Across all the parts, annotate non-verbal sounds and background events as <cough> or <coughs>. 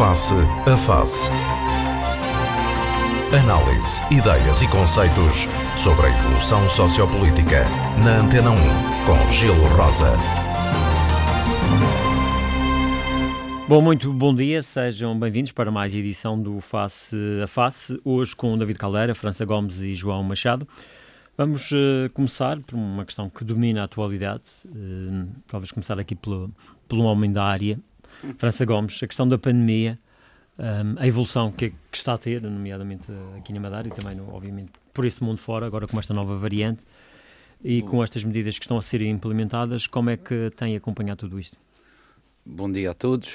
Face a Face. Análise, ideias e conceitos sobre a evolução sociopolítica. Na Antena 1, com Gelo Rosa. Bom, muito bom dia, sejam bem-vindos para mais edição do Face a Face, hoje com David Caldeira, França Gomes e João Machado. Vamos uh, começar por uma questão que domina a atualidade, uh, talvez começar aqui pelo, pelo homem da área, França Gomes, a questão da pandemia, um, a evolução que, que, está a ter, nomeadamente aqui na Madeira e também, no, obviamente, por esse mundo fora, agora com esta nova variante e com estas medidas que estão a ser implementadas, como é que tem acompanhado tudo isto? Bom dia a todos,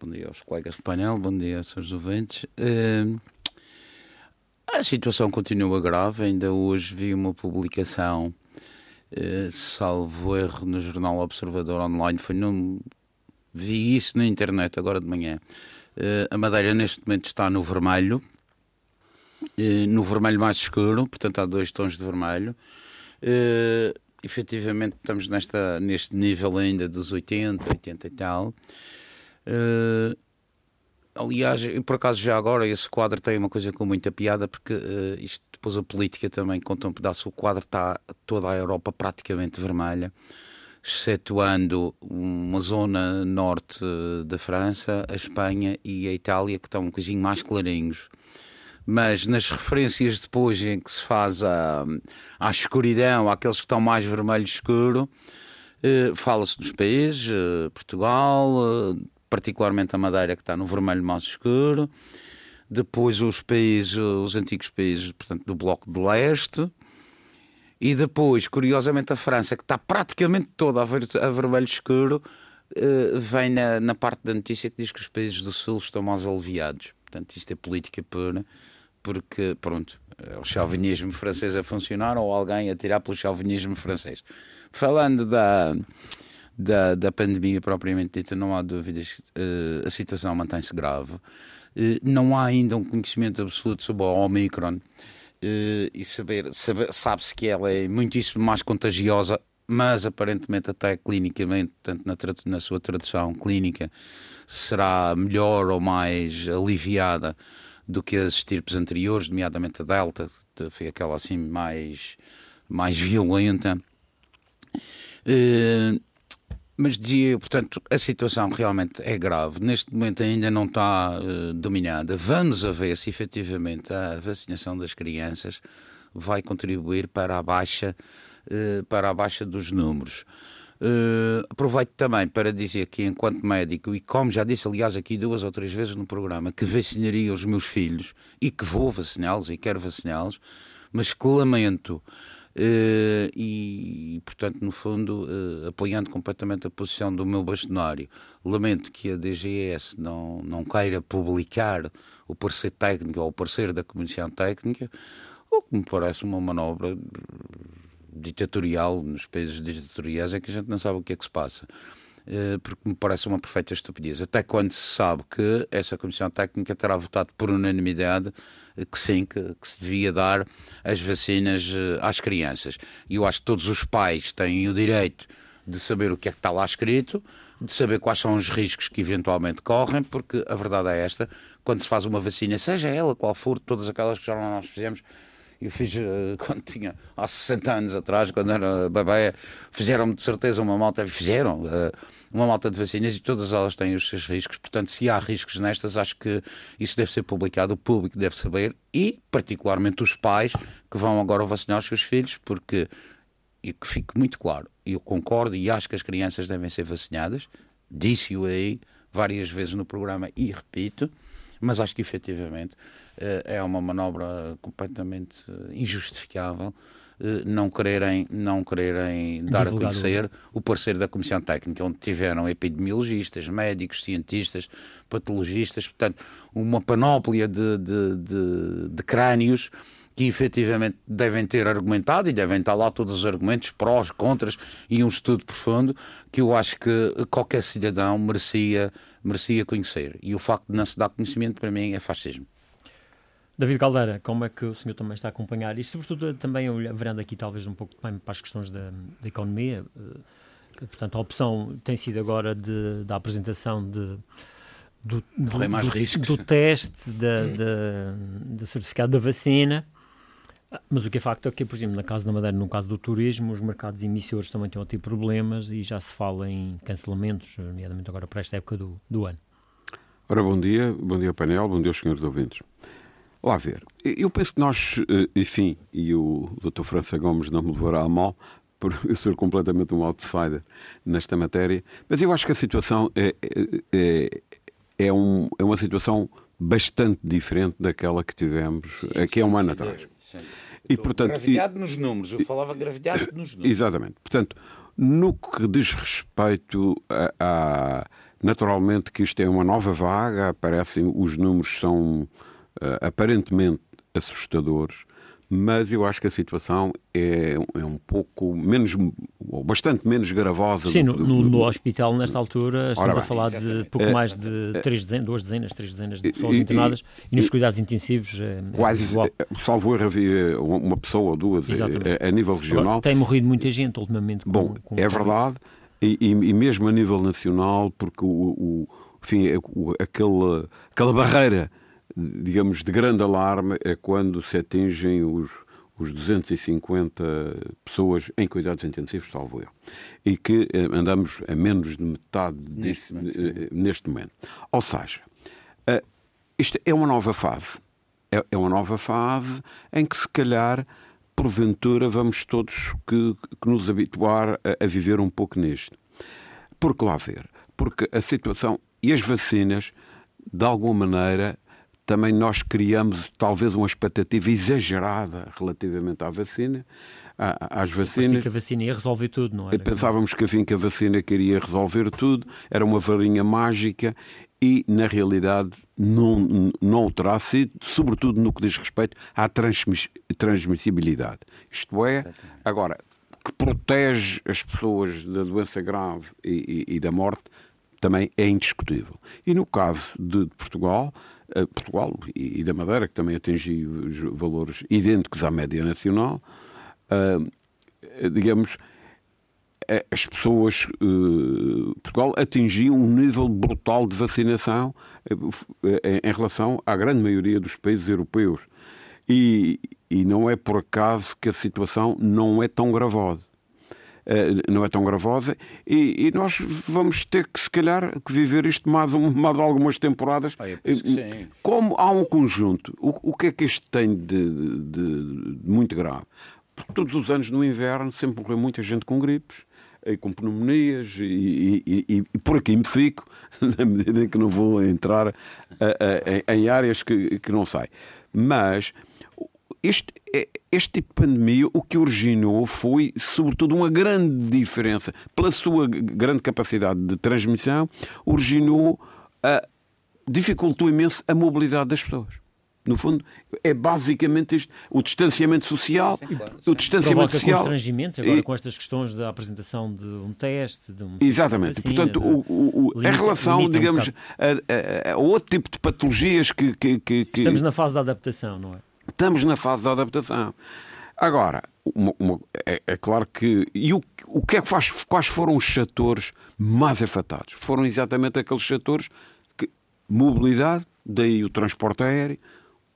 bom dia aos colegas do painel, bom dia aos seus ouvintes. Uh, a situação continua grave, ainda hoje vi uma publicação, uh, salvo erro, no jornal Observador Online, foi num, vi isso na internet agora de manhã. Uh, a Madeira neste momento está no vermelho, uh, no vermelho mais escuro, portanto há dois tons de vermelho. Uh, efetivamente estamos nesta, neste nível ainda dos 80, 80 e tal. Uh, aliás, por acaso já agora esse quadro tem uma coisa com muita piada, porque uh, isto depois a política também conta um pedaço. O quadro está toda a Europa praticamente vermelha excetuando uma zona norte da França, a Espanha e a Itália, que estão um bocadinho mais clarinhos. Mas nas referências depois em que se faz a, a escuridão, aqueles que estão mais vermelho escuro, eh, fala-se dos países, eh, Portugal, eh, particularmente a Madeira, que está no vermelho mais escuro, depois os países, os antigos países, portanto, do Bloco do Leste, e depois, curiosamente, a França, que está praticamente toda a, ver, a vermelho escuro, uh, vem na, na, parte da notícia que diz que os países do Sul estão mais aliviados. Portanto, isto é política pura, porque, pronto, é o chauvinismo francês a funcionar ou alguém a tirar pelo chauvinismo francês. Falando da, da, da pandemia propriamente dita, não há dúvidas, uh, a situação mantém-se grave. Uh, não há ainda um conhecimento absoluto sobre a Omicron. Uh, e saber, saber sabe-se que ela é muitíssimo mais contagiosa, mas aparentemente até clinicamente, tanto na, na sua tradução clínica, será melhor ou mais aliviada do que as estirpes anteriores, nomeadamente a Delta, que foi aquela assim mais, mais violenta. Uh, mas dizia eu, portanto, a situação realmente é grave. Neste momento ainda não está uh, dominada. Vamos a ver se efetivamente a vacinação das crianças vai contribuir para a baixa, uh, para a baixa dos números. Uh, aproveito também para dizer que, enquanto médico, e como já disse, aliás, aqui duas ou três vezes no programa, que vacinaria os meus filhos e que vou vaciná-los e quero vaciná-los, mas que lamento e, portanto, no fundo, uh, apoiando completamente a posição do meu bastonário. Lamento que a DGS não, não queira publicar o parecer técnico ou o parecer da Comissão Técnica, o que me parece uma manobra ditatorial nos países ditatoriais é que a gente não sabe o que é que se passa. Eh, porque me parece uma perfeita estupidez. Até quando se sabe que essa Comissão Técnica terá votado por unanimidade eh, que sim, que, que, se devia dar as vacinas eh, às crianças. E eu acho que todos os pais têm o direito de saber o que é que está lá escrito, de saber quais são os riscos que eventualmente correm, porque a verdade é esta: quando se faz uma vacina, seja ela qual for, todas aquelas que já nós fizemos, eu fiz uh, <laughs> quando tinha há 60 anos atrás, quando era bebê, fizeram-me de certeza uma malta, fizeram uh, uma malta de vacinas e todas elas têm os seus riscos. Portanto, se há riscos nestas, acho que isso deve ser publicado, o público deve saber e, particularmente, os pais que vão agora vacinar os seus filhos, porque, e que fique muito claro, eu concordo e acho que as crianças devem ser vacinadas, disse-o aí várias vezes no programa e repito mas acho que efetivamente eh, é uma manobra completamente eh, injustificável eh, não quererem, não quererem dar a conhecer o parecer da Comissão Técnica, onde tiveram epidemiologistas, médicos, cientistas, patologistas, portanto, uma panóplia de, de, de, de crânios que efetivamente devem ter argumentado e devem estar lá todos os argumentos, prós, contras e um estudo profundo que eu acho que qualquer cidadão merecia, merecia conhecer. E o facto de não se dar conhecimento, para mim, é fascismo. David Caldeira, como é que o senhor também está a acompanhar? E sobretudo também olhando aqui talvez um pouco para as questões da, da economia, eh, portanto a opção tem sido agora de, da apresentação de do, do, do, do teste da, certificado da vacina. Mas o que é facto é que, por exemplo, na Casa da Madeira, no caso do turismo, os mercados emissores também estão a ter problemas e já se fala em cancelamentos, nomeadamente agora para esta época do, do ano. Ora, bom dia, bom dia painel, bom dia aos senhores ouvintes. Lá ver, eu penso que nós, eh, enfim, e o Dr. França Gomes não me levará a mal, por <laughs> eu ser completamente um outsider nesta matéria, mas eu acho que a situação é, é, é, é, um, é uma situação bastante diferente daquela que tivemos sim, aqui há um ano atrás. Sim. E, portanto, gravidade e, nos números, eu falava gravidade nos <coughs> números. Exatamente. Portanto, no que diz respeito a, a naturalmente que isto é uma nova vaga, aparecem os números são uh, aparentemente assustadores, mas eu acho que a situação é, é um pouco menos, ou bastante menos gravosa. Sim, do, do, no, no, hospital, nesta altura, estamos bem, a falar exatamente. de pouco mais de é, três dezenas, duas dezenas, três dezenas de pessoas e, internadas e, e, nos cuidados intensivos é, é quase igual. Salvo erro, havia uma pessoa ou duas a, a, nível regional. Agora, tem morrido muita gente ultimamente. Com, Bom, com é verdade, e, e, mesmo a nível nacional, porque o, o enfim, o, aquela, aquela barreira digamos, de grande alarme é quando se atingem os, os 250 pessoas em cuidados intensivos, salvo eu. E que eh, andamos a menos de metade neste momento. Eh, neste momento. Ou seja, uh, isto é uma nova fase. É, é, uma nova fase em que, se calhar, porventura, vamos todos que, que nos habituar a, a viver um pouco nisto. Porque lá ver. Porque a situação e as vacinas, de alguma maneira, também nós criamos talvez uma expectativa exagerada relativamente à vacina. Às vacinas. Que a vacina ia resolver tudo, não é? Pensávamos que, enfim, que a vacina queria resolver tudo, era uma varinha mágica e, na realidade, não, não o terá sido, sobretudo no que diz respeito à transmiss transmissibilidade. Isto é, agora, que protege as pessoas da doença grave e, e, e da morte, também é indiscutível. E no caso de Portugal, Portugal e, da Madeira, que também atingiu valores idênticos à média nacional, uh, digamos, as pessoas. Uh, Portugal atingiu um nível brutal de vacinação uh, em relação à grande maioria dos países europeus. E, e não é por acaso que a situação não é tão gravosa. Eh, não é tão gravosa, e, e, nós vamos ter que, se calhar, que viver isto mais, um, mais algumas temporadas. Ah, Como há um conjunto, o, o que é que isto tem de, de, de muito grave? Porque todos os anos no inverno sempre morreu muita gente com gripes e com pneumonias e, e, e, e, por aqui me fico, <laughs> na medida em que não vou entrar a, a, a, em áreas que, que não sei. Mas este, é, este tipo de pandemia o que originou foi, sobretudo, uma grande diferença. Pela sua grande capacidade de transmissão, originou, a, dificultou imenso a mobilidade das pessoas. No fundo, é basicamente isto. O distanciamento social. Sim, claro, sim. O distanciamento Provoca social. constrangimentos agora e... com estas questões da apresentação de um teste. De um Exatamente. Vacina, Portanto, o, o, limita, a relação, digamos, um a, a, a, outro tipo de patologias que, que, que, que. Estamos na fase da adaptação, não é? Estamos na fase da adaptação. Agora, uma, uma, é, é, claro que. E o, o que é que faz, quais foram os setores mais afetados? Foram exatamente aqueles setores que. Mobilidade, daí o transporte aéreo,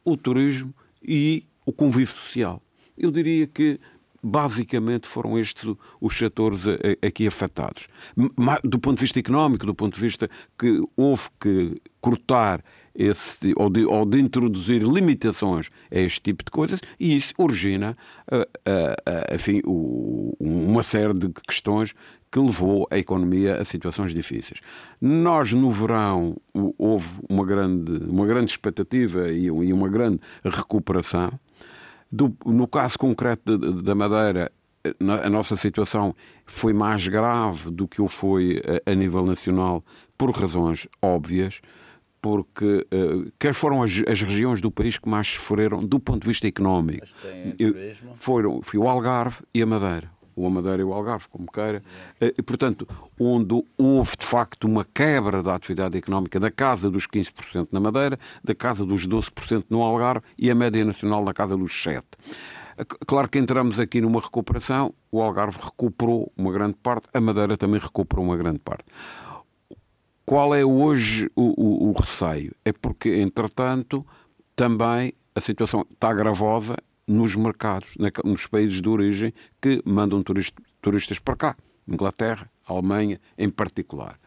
o turismo e o convívio social. Eu diria que basicamente foram estes os setores aqui afetados. Do ponto de vista económico, do ponto de vista que houve que cortar esse, ou, de, ou de introduzir limitações a este tipo de coisas, e isso origina uh, uh, uh, enfim, o, uma série de questões que levou a economia a situações difíceis. Nós, no verão, houve uma grande, uma grande expectativa e, e uma grande recuperação. Do, no caso concreto da Madeira, a nossa situação foi mais grave do que o foi a, a nível nacional por razões óbvias porque uh, quer foram as, as, regiões do país que mais sofreram do ponto de vista económico. Foram, foi o Algarve e a Madeira. O a Madeira e o Algarve, como queira. Uh, e, portanto, onde houve de facto uma quebra da atividade económica da casa dos 15% na Madeira, da casa dos 12% no Algarve e a média nacional da casa dos 7%. Claro que entramos aqui numa recuperação, o Algarve recuperou uma grande parte, a Madeira também recuperou uma grande parte qual é hoje o, o, o receio? É porque, entretanto, também a situação está gravosa nos mercados, nos países de origem que mandam turistas para cá, Inglaterra, Alemanha em particular.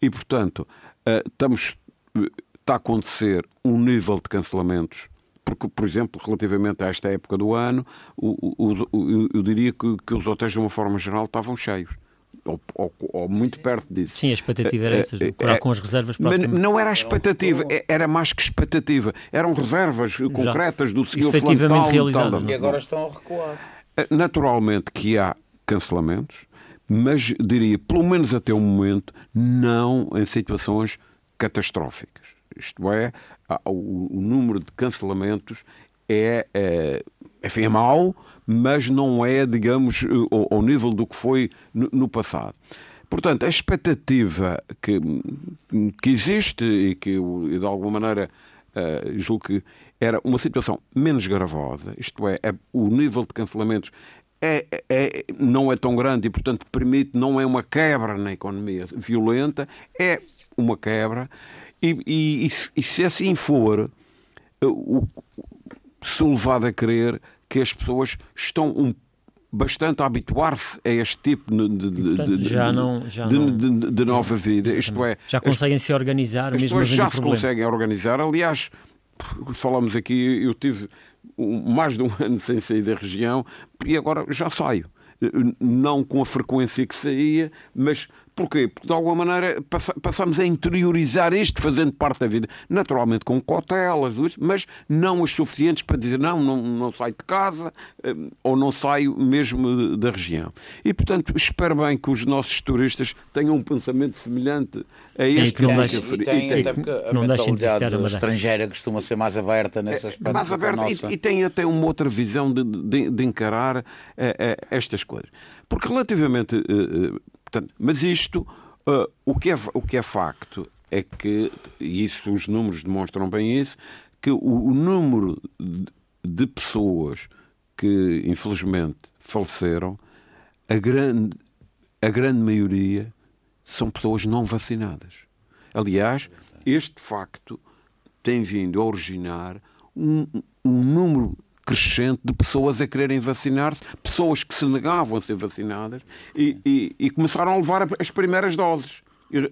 E, portanto, eh, estamos, está a acontecer um nível de cancelamentos porque, por exemplo, relativamente a esta época do ano, eu diria que, os hotéis, de uma forma geral, estavam cheios. Ou, ou, ou muito perto disso. Sim, a expectativa era essa, é, com as reservas Mas não era a expectativa, era mais que expectativa. Eram reservas concretas do senhor Efetivamente realizadas. E agora estão a recuar. Naturalmente que há cancelamentos, mas diria, pelo menos até o momento, não em situações catastróficas. Isto é, o, o número de cancelamentos é, é, enfim, é mau, mas não é, digamos, ao, ao nível do que foi no, passado. Portanto, a expectativa que, que existe e que de alguma maneira, uh, julgo que era uma situação menos gravosa, isto é, é o nível de cancelamentos é, é, não é tão grande e, portanto, permite, não é uma quebra na economia violenta, é uma quebra e, e, e, se assim for, o, sou levado a crer que as pessoas estão um, bastante a habituar-se a este tipo de, de, portanto, de, já não, já de, não, de, nova vida. Isto é, já conseguem se organizar, as mesmo já se problema. conseguem organizar. Aliás, falamos aqui, eu tive mais de um <laughs> ano sem sair da região e agora já saio. Não com a frequência que saía, mas Porquê? Porque de alguma maneira passamos a interiorizar isto fazendo parte da vida. Naturalmente com cautelas, mas não as suficientes para dizer não, não, não saio de casa eh, ou não saio mesmo da região. E portanto espero bem que os nossos turistas tenham um pensamento semelhante a Sim, este que não, deixe, e tem, até porque a não mentalidade de estrangeira costuma ser mais aberta nesse é, aspecto. Mais aberta e, e, tem até uma outra visão de, de, de encarar uh, uh, estas coisas. Porque relativamente Portanto, mas isto, uh, o, que é, o que é facto é que, e isso os números demonstram bem isso, que o, o número de pessoas que infelizmente faleceram, a grande, a grande maioria são pessoas não vacinadas. Aliás, este facto tem vindo a originar um, um número crescente de pessoas a quererem vacinar-se, pessoas que se negavam a ser vacinadas e, e, e começaram a levar as primeiras doses.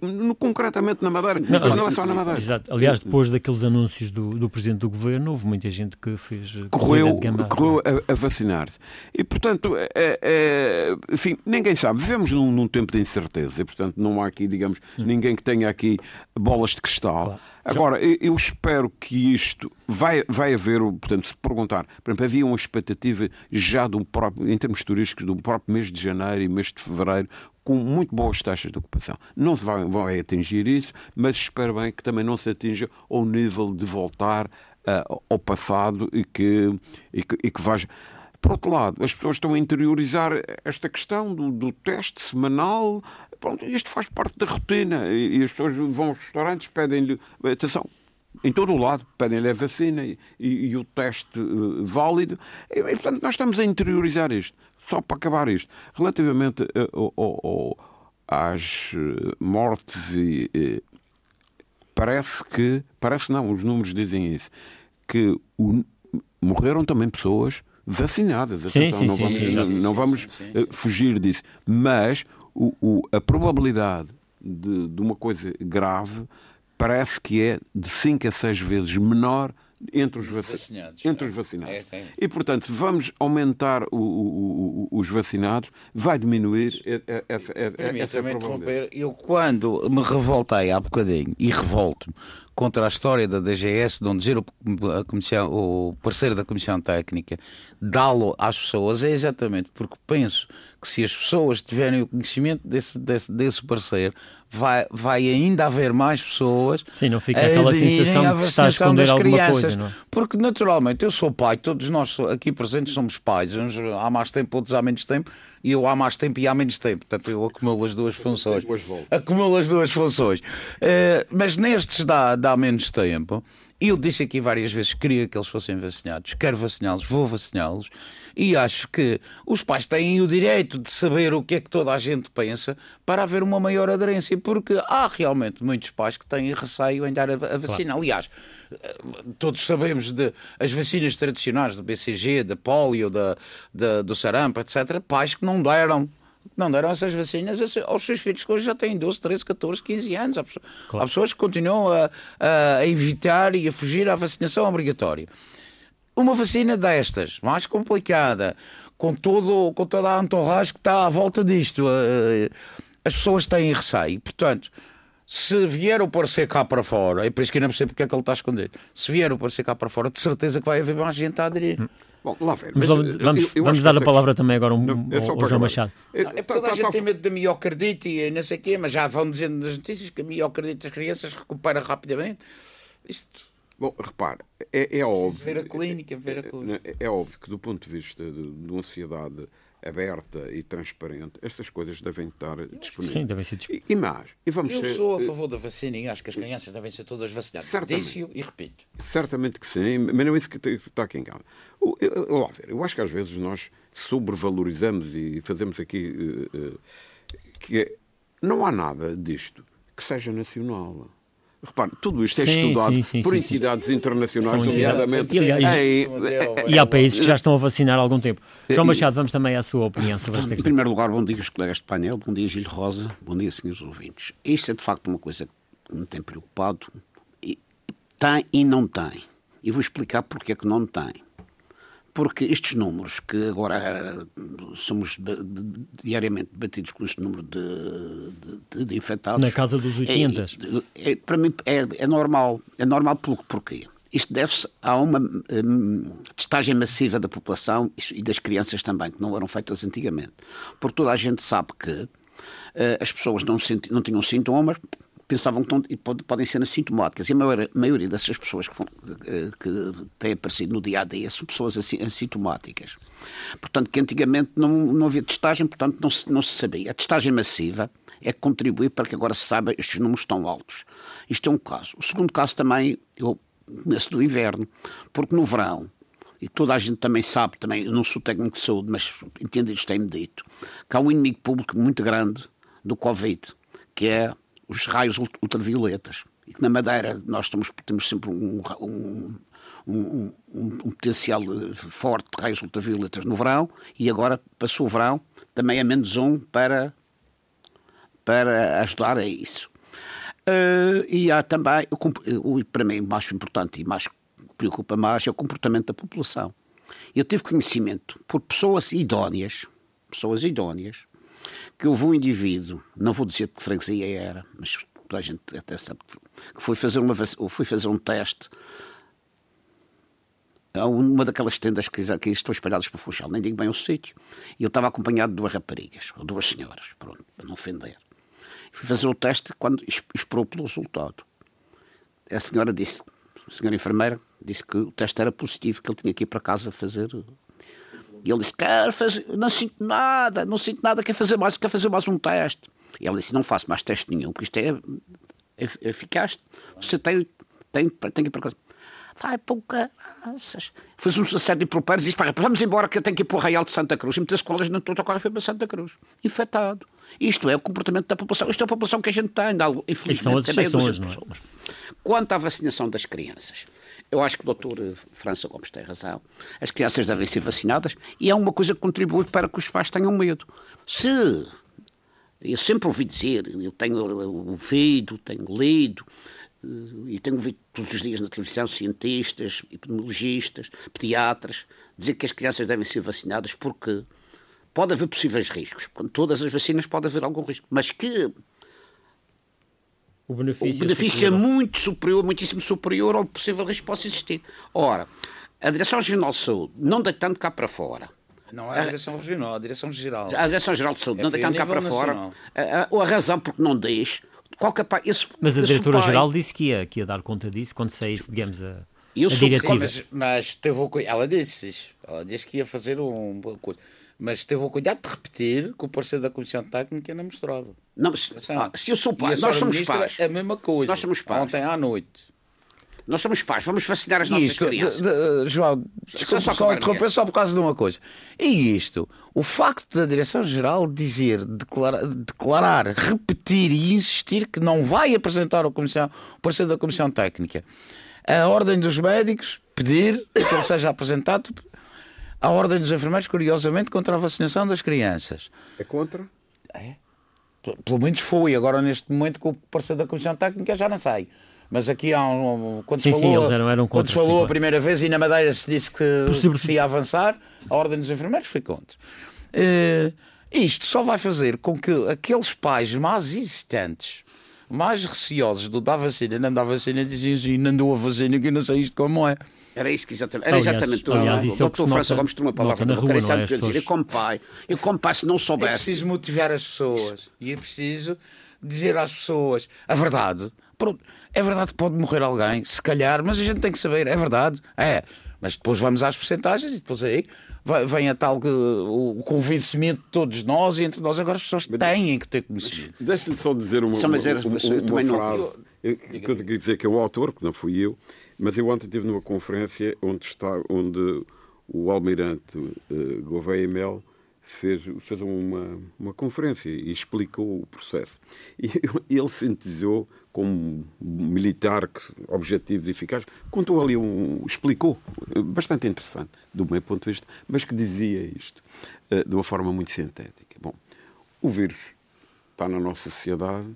No, concretamente na Madeira, não, mas não é só na Madeira. Exato. Aliás, depois daqueles anúncios do, do Presidente do Governo, houve muita gente que fez. Correu, correu a, a vacinar-se. E, portanto, é, é, enfim, ninguém sabe. Vivemos num, num, tempo de incerteza e, portanto, não há aqui, digamos, ninguém que tenha aqui bolas de cristal. Claro. Agora, eu espero que isto vai, vai haver, portanto, se perguntar, por exemplo, havia uma expectativa já um próprio, em termos turísticos, do próprio mês de janeiro e mês de fevereiro, com muito boas taxas de ocupação. Não se vai, vai atingir isso, mas espero bem que também não se atinja ao nível de voltar uh, ao passado e que, e que, e que veja. Por outro lado, as pessoas estão a interiorizar esta questão do, do teste semanal. Pronto, isto faz parte da rotina. E, e as pessoas vão aos restaurantes, pedem-lhe. Atenção, em todo o lado, pedem-lhe a vacina e, e, o teste uh, válido. E, e, portanto, nós estamos a interiorizar isto. Só para acabar isto. Relativamente uh, às uh, mortes e. parece que. Parece não, os números dizem isso. Que o, morreram também pessoas vacinadas. Sim, sim, não sim, vamos, sim, não, não vamos uh, fugir disso. Mas o, o, a probabilidade de, de, uma coisa grave parece que é de 5 a 6 vezes menor entre os, vacinados. Entre os vacinados. É, e, portanto, vamos aumentar o, os vacinados, vai diminuir essa, essa, probabilidade. Eu, quando me revoltei há bocadinho, e revolto-me, contra a história da DGS, de onde dizer o, comissão, o parceiro da Comissão Técnica, dá-lo às pessoas, é exatamente porque penso que se as pessoas tiverem o conhecimento desse, desse, desse parceiro, vai, vai ainda haver mais pessoas Sim, não fica aquela sensação de que está a esconder alguma crianças, coisa. Não? É? Porque naturalmente eu sou pai, todos nós aqui presentes somos pais, uns há mais tempo, outros há menos tempo, e eu há mais tempo e há menos tempo. Portanto, eu acumulo as duas funções. Acumulo as duas funções. Uh, mas nestes dá, dá menos tempo. Eu disse aqui várias vezes que queria que eles fossem vacinados, quero vaciná-los, vou vaciná-los, e acho que os pais têm o direito de saber o que é que toda a gente pensa para haver uma maior aderência, porque há realmente muitos pais que têm receio em dar a, vacina. Claro. Aliás, todos sabemos de as vacinas tradicionais do BCG, da polio, da, da, do sarampo, etc., pais que não deram não deram essas vacinas aos seus filhos que hoje já têm 12, 13, 14, 15 anos. Há, claro. pessoas que continuam a, a, evitar e a fugir à vacinação obrigatória. Uma vacina destas, mais complicada, com, todo, com toda a entourage que está à volta disto, eh, as pessoas têm receio. Portanto, se vier o parecer cá para fora, é por isso que eu não percebo porque é que ele está a esconder, se vier o parecer cá para fora, de certeza que vai haver mais gente a aderir. Hum. Bom, lá ver. Mas, vamos, vamos, eu, eu vamos dar a palavra também agora um, não, é ao, João Machado. É, é toda tá, a gente tá, tem medo da miocardite e não sei o quê, mas já vão dizendo nas notícias que a miocardite das crianças recupera rapidamente. Isto. Bom, repare, é, é óbvio. Ver a clínica, ver a clínica. É, é, óbvio que, do ponto de vista de, de uma sociedade aberta e transparente, estas coisas devem estar disponíveis. Sim, devem ser disponíveis. E, e mais, e vamos Eu ser, sou a favor da vacina e acho que as crianças devem ser todas vacinadas. Disse-o e repito. Certamente que sim, mas não é isso que está aqui em casa. Eu, eu, eu acho que às vezes nós sobrevalorizamos e fazemos aqui uh, uh, que não há nada disto que seja nacional. Repare, tudo isto é sim, estudado sim, sim, por entidades internacionais, nomeadamente. E, em... e há países que já estão a vacinar há algum tempo. João Machado, vamos também à sua opinião sobre esta questão. Em primeiro lugar, bom dia aos colegas de painel, bom dia Gil Rosa, bom dia, senhores ouvintes. Isto é de facto uma coisa que me tem preocupado. E, tem e não tem. E vou explicar porque é que não tem porque estes números que agora eh, somos diariamente batidos com este número de, de, de infectados. Na casa dos 80. É, é, para mim é, é, normal. É normal porquê? Isto deve-se a uma um, testagem massiva da população e das crianças também, que não eram feitas antigamente. Porque toda a gente sabe que uh, as pessoas não, não tinham sintomas, pensavam que, não, podem ser assintomáticas. E a maioria, maioria dessas pessoas que, eh, que, têm aparecido no dia a dia são pessoas assintomáticas. Portanto, que antigamente não, não havia testagem, portanto, não se, não se sabia. A testagem massiva é que contribui para que agora se saiba estes números tão altos. Isto é um caso. O segundo caso também, eu começo do inverno, porque no verão, e toda a gente também sabe, também, eu não sou técnico de saúde, mas entendo isto tem-me dito, que há um inimigo público muito grande do Covid, que é os raios ultravioletas. E que na Madeira nós estamos, temos sempre um, um, um, um, potencial forte de raios ultravioletas no verão e agora passou o verão também a menos um para, para ajudar a isso. Uh, e há também, o, para mim, o mais importante e mais preocupa mais é o comportamento da população. Eu tive conhecimento por pessoas idóneas, pessoas idóneas, que houve um indivíduo, não vou dizer de que freguesia era, mas toda a gente até sabe que foi fazer, uma, foi fazer um teste a uma daquelas tendas que, que estão espalhadas para Funchal, nem digo bem o sítio, e ele estava acompanhado de duas raparigas, ou duas senhoras, pronto, para não ofender. Fui fazer o teste quando esperou pelo resultado. A senhora disse, a senhora enfermeira, disse que o teste era positivo, que ele tinha que ir para casa fazer e ele disse: Quero fazer, não sinto nada, não sinto nada, quer fazer mais, quer fazer mais um teste. E ele disse: Não faço mais teste nenhum, porque isto é, é, é eficaz. Você tem, tem, tem que ir para casa. Vai para o caraças. Fez um série de propósitos e disse: para, Vamos embora que eu tenho que ir para o Real de Santa Cruz. E muitas escolas não estou a foi para Santa Cruz. Infectado. Isto é o comportamento da população. Isto é a população que a gente tem. Infelizmente, são as exceções, não é? Quanto à vacinação das crianças. Eu acho que o doutor França Gomes tem razão. As crianças devem ser vacinadas e é uma coisa que contribui para que os pais tenham medo. Se eu sempre ouvi dizer, eu tenho ouvido, tenho lido eh, e tenho ouvido todos os dias na televisão cientistas, epidemiologistas, pediatras dizer que as crianças devem ser vacinadas porque pode haver possíveis riscos. Com todas as vacinas pode haver algum risco, mas que o benefício, o benefício é, é muito superior, muitíssimo superior ao possível risco que possa existir. Ora, a Direção-Regional de Saúde, não deitando cá para fora, não é a direção regional, a direção geral. A direção geral de saúde, é não deitando cá para nacional. fora. A, a, a, razão porque não diz. Qualquer, esse, mas a diretora-geral disse que ia, que ia dar conta disso quando saísse, digamos, a, eu a diretiva. Sim, mas, mas teve, ela disse isso. Ela disse que ia fazer um. Mas teve o cuidado de repetir que o parecer da Comissão Técnica não mostrava. Não, se, ah, se eu sou pai, nós somos ministra, pais. A mesma coisa. Nós somos pais. Ontem à noite. Nós somos pais, vamos vacinar as nossas isto, crianças. de- de- João, desculpa só só, interromper só por causa de uma coisa. E isto, o facto da Direção-Geral dizer, declarar, declarar, repetir e insistir que não vai apresentar a comissão, o parecer da Comissão Técnica, a Ordem dos Médicos pedir que ele seja apresentado, a Ordem dos Enfermeiros, curiosamente, contra a vacinação das crianças. É contra? Pelo menos foi, agora neste momento com o parecer da Comissão Técnica já não sei. Mas aqui há um. Quando Sim, sim, falou, eles eram- eram quando se contra, falou sim, a primeira vez e na Madeira se disse que, se ia avançar, a Ordem dos Enfermeiros foi contra. Eh, isto só vai fazer com que aqueles pais mais existentes, mais receosos do da vacina, não da vacina, diziam assim: não dou a vacina que eu não sei isto como é. Era isso que exatamente. Era Aliás- exatamente aliás, o é o Dr. que se França Gomes tem uma palavra na rua, e não é? o eu dizer. Eu, como pai, eu, como pai, se não É soubesse. preciso motivar as pessoas e é preciso dizer às pessoas a verdade. Pronto, é verdade que pode morrer alguém, se calhar, mas a gente tem que saber, é verdade. É, mas depois vamos às porcentagens e depois aí vem a tal que, o convencimento de todos nós e entre nós agora as pessoas têm que ter conhecimento. Deixa-lhe só dizer uma, Só, mas era- uma, mas eu uma também não- frase eu- que eu queria dizer que é o autor, que não fui eu, mas eu ontem estive numa conferência onde, está, onde o almirante uh, Gouveia Mel fez, fez uma, uma conferência e explicou o processo. E <laughs> ele sintetizou como militar, objetivos eficazes, contou ali um. explicou, eh, bastante interessante, do meu ponto de vista, mas que dizia isto eh, de uma forma muito sintética. Bom, o vírus está na nossa sociedade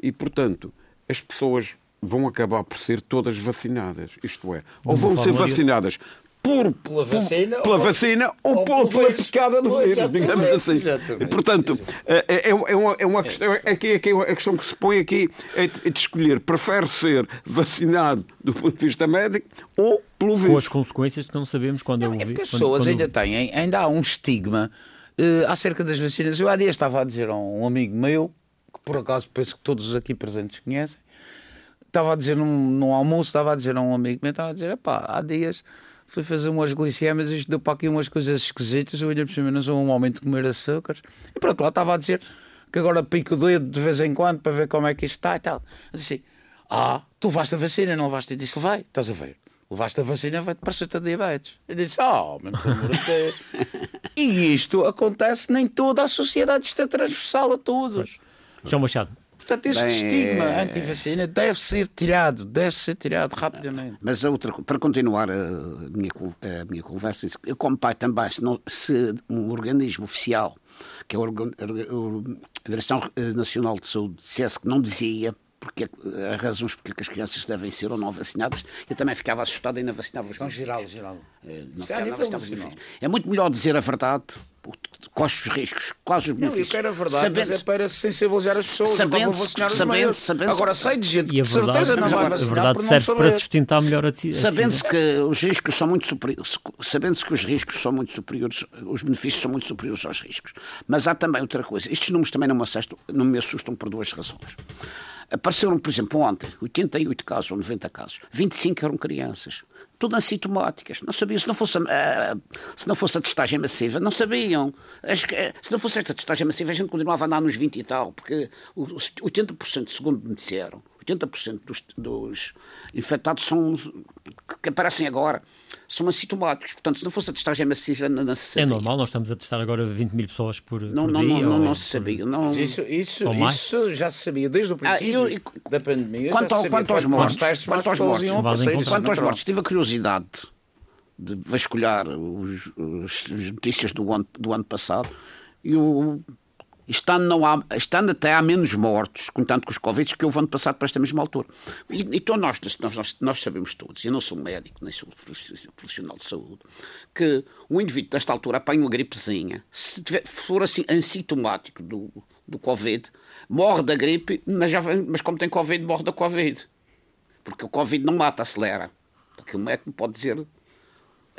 e, portanto, as pessoas vão acabar por ser todas vacinadas. Isto é, ou vão ser vacinadas por, Pela por- vacina pela ou- vacina ou, ou pela, pela vírus. picada do vírus, digamos assim. exatamente. E, portanto, é, é- é uma, é uma questão, aqui, aqui, a questão que se põe aqui é de é escolher, prefere ser vacinado do ponto de vista médico ou pelo Com as vírus. consequências que não sabemos quando eu É vi. porque as pessoas quando- ainda têm, ainda há um estigma eh, acerca das vacinas. Eu há dias estava a dizer a um amigo meu, que por acaso penso que todos os aqui presentes conhecem, estava a dizer num, num almoço, estava a dizer a um amigo meu, estava a dizer, pá, há dias fui fazer umas glicémias, isto deu para aqui umas coisas esquisitas, eu ainda por cima não sou um homem de comer açúcares. E pronto, lá estava a dizer que agora pico o dedo de vez em quando para ver como é que isto está e tal. Eu disse, ah, tu levaste a vacina, não levaste? Eu disse, vai, estás a ver. Levaste a vacina, vai-te parecer-te a diabetes. Eu disse, oh, mas pelo amor. <laughs> E isto acontece nem toda a sociedade, isto é transversal a todos. João Machado, Portanto, este Bem, estigma é- anti-vacina deve ser tirado, deve ser tirado rapidamente. Mas outra, para continuar a minha, a minha conversa, eu como pai também, se, não, se um organismo oficial, que é a Direção eh, Nacional de Saúde, dissesse que não dizia porque, é as razões porque que as crianças devem ser ou não vacinadas, eu também ficava assustado e ainda vacinava os meus filhos. geral, geral. Eh, Não, é ficava, não vacinava os meus. É muito melhor dizer a verdade, quais os riscos, quais os Não, eu benefícios. quero a verdade, mas Sabendo- é para sensibilizar as pessoas. Sabendo- sabendo- sabendo- Agora sei de gente e que a certeza verdade, não vai a vacinar verdade por não serve para sustentar melhor a decisão. Sabendo-se que os riscos são muito superiores, sabendo-se que os riscos são muito superiores, os benefícios são muito superiores aos riscos. Mas há também outra coisa. Estes números também não me assustam, não me assustam por duas razões. Apareceram, por exemplo, ontem, 88 casos ou 90 casos. 25 eram crianças. Tudo assintomáticas. Não sabiam. Se não fosse, a- se não fosse a testagem massiva, não sabiam. Que- se não fosse esta testagem massiva, a gente continuava a andar nos 20 e tal, porque os 80%, segundo me disseram, 80% dos, dos infectados são que aparecem agora são assintomáticos. Portanto, se não fosse a testagem maciça, não, não se É sabia. normal, nós estamos a testar agora 20 mil pessoas por, Não, por não, dia. não, não, ou- não se sabia. Não... Mas Isso, isso, isso já se sabia desde o Ah, princípio eu- e- da pandemia. Quanto ao- quanto aos mortos, quanto aos mortos, é Quanto aos mortos, tive a curiosidade de vasculhar os, os- as notícias do ano, do ano passado e o, este, ano não há, este ano até há menos mortos, contando com os Covid, que houve ano passado para esta mesma altura. E, então nós, nós, nós, sabemos todos, eu não sou médico, nem sou profissional de saúde, que o indivíduo desta altura apanha uma gripezinha, se tiver, for assim, assintomático do, do Covid, morre da gripe, mas, já, mas como tem Covid, morre da Covid. Porque o Covid não mata, acelera. Porque o médico pode dizer.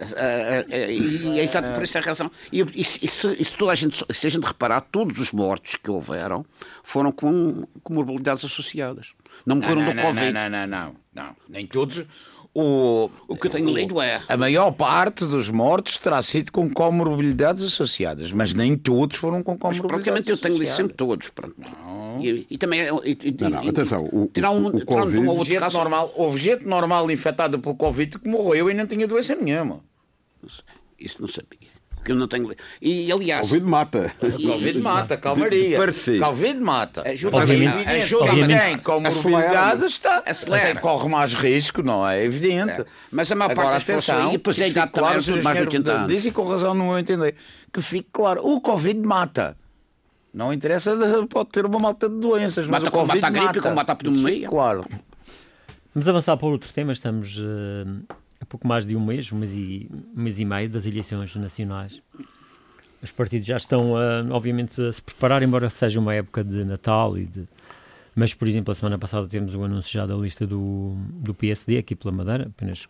Ah, ah, ah, e é exato por essa razão. E, e, se- e se, e se toda a gente, se a gente reparar, todos os mortos que houveram foram com comorbilidades associadas. Não morreram Não, do não, Covid. não, não, não, não. Não, nem todos. O, O que eu tenho lido é. A maior parte dos mortos terá sido com comorbilidades associadas, mas nem todos foram com Mas comorbilidades praticamente eu tenho lido associadas. sempre todos. Pronto. E, e também. é- E, e, Não, não, atenção, o- tirar um, o- o um Covid- ou Houve outro gente, caso. normal, houve gente normal infectada pelo Covid que morreu e não tinha doença nenhuma. Não sei, Isso não sabia. Porque eu não tenho lido. E aliás. Covid mata. O <laughs> Covid mata, calmaria. Covid mata. Ajuda Mas é Obviamente- evidente, ajuda quem obviamente- tem comorbilidades está, Acelera. corre mais risco, não é? É evidente. É. Mas a maior parte Agora, das pessoas atenção, depois fique claro, também é o tudo mais de engenheiro 80 anos. Dizem com razão no meu entender. Que fique claro, o Covid mata. Não interessa, pode ter uma malta de doenças, mas Mata, o Covid combate a gripe, mata. combate a pneumonia. Claro. Vamos avançar para outro tema. Estamos a pouco mais de um mês, um mês e, um mês e meio das eleições nacionais. Os partidos já estão, eh, obviamente, a se preparar, embora seja uma época de Natal e de. Mas, por exemplo, a semana passada temos o anúncio já da lista do, do PSD aqui pela Madeira, apenas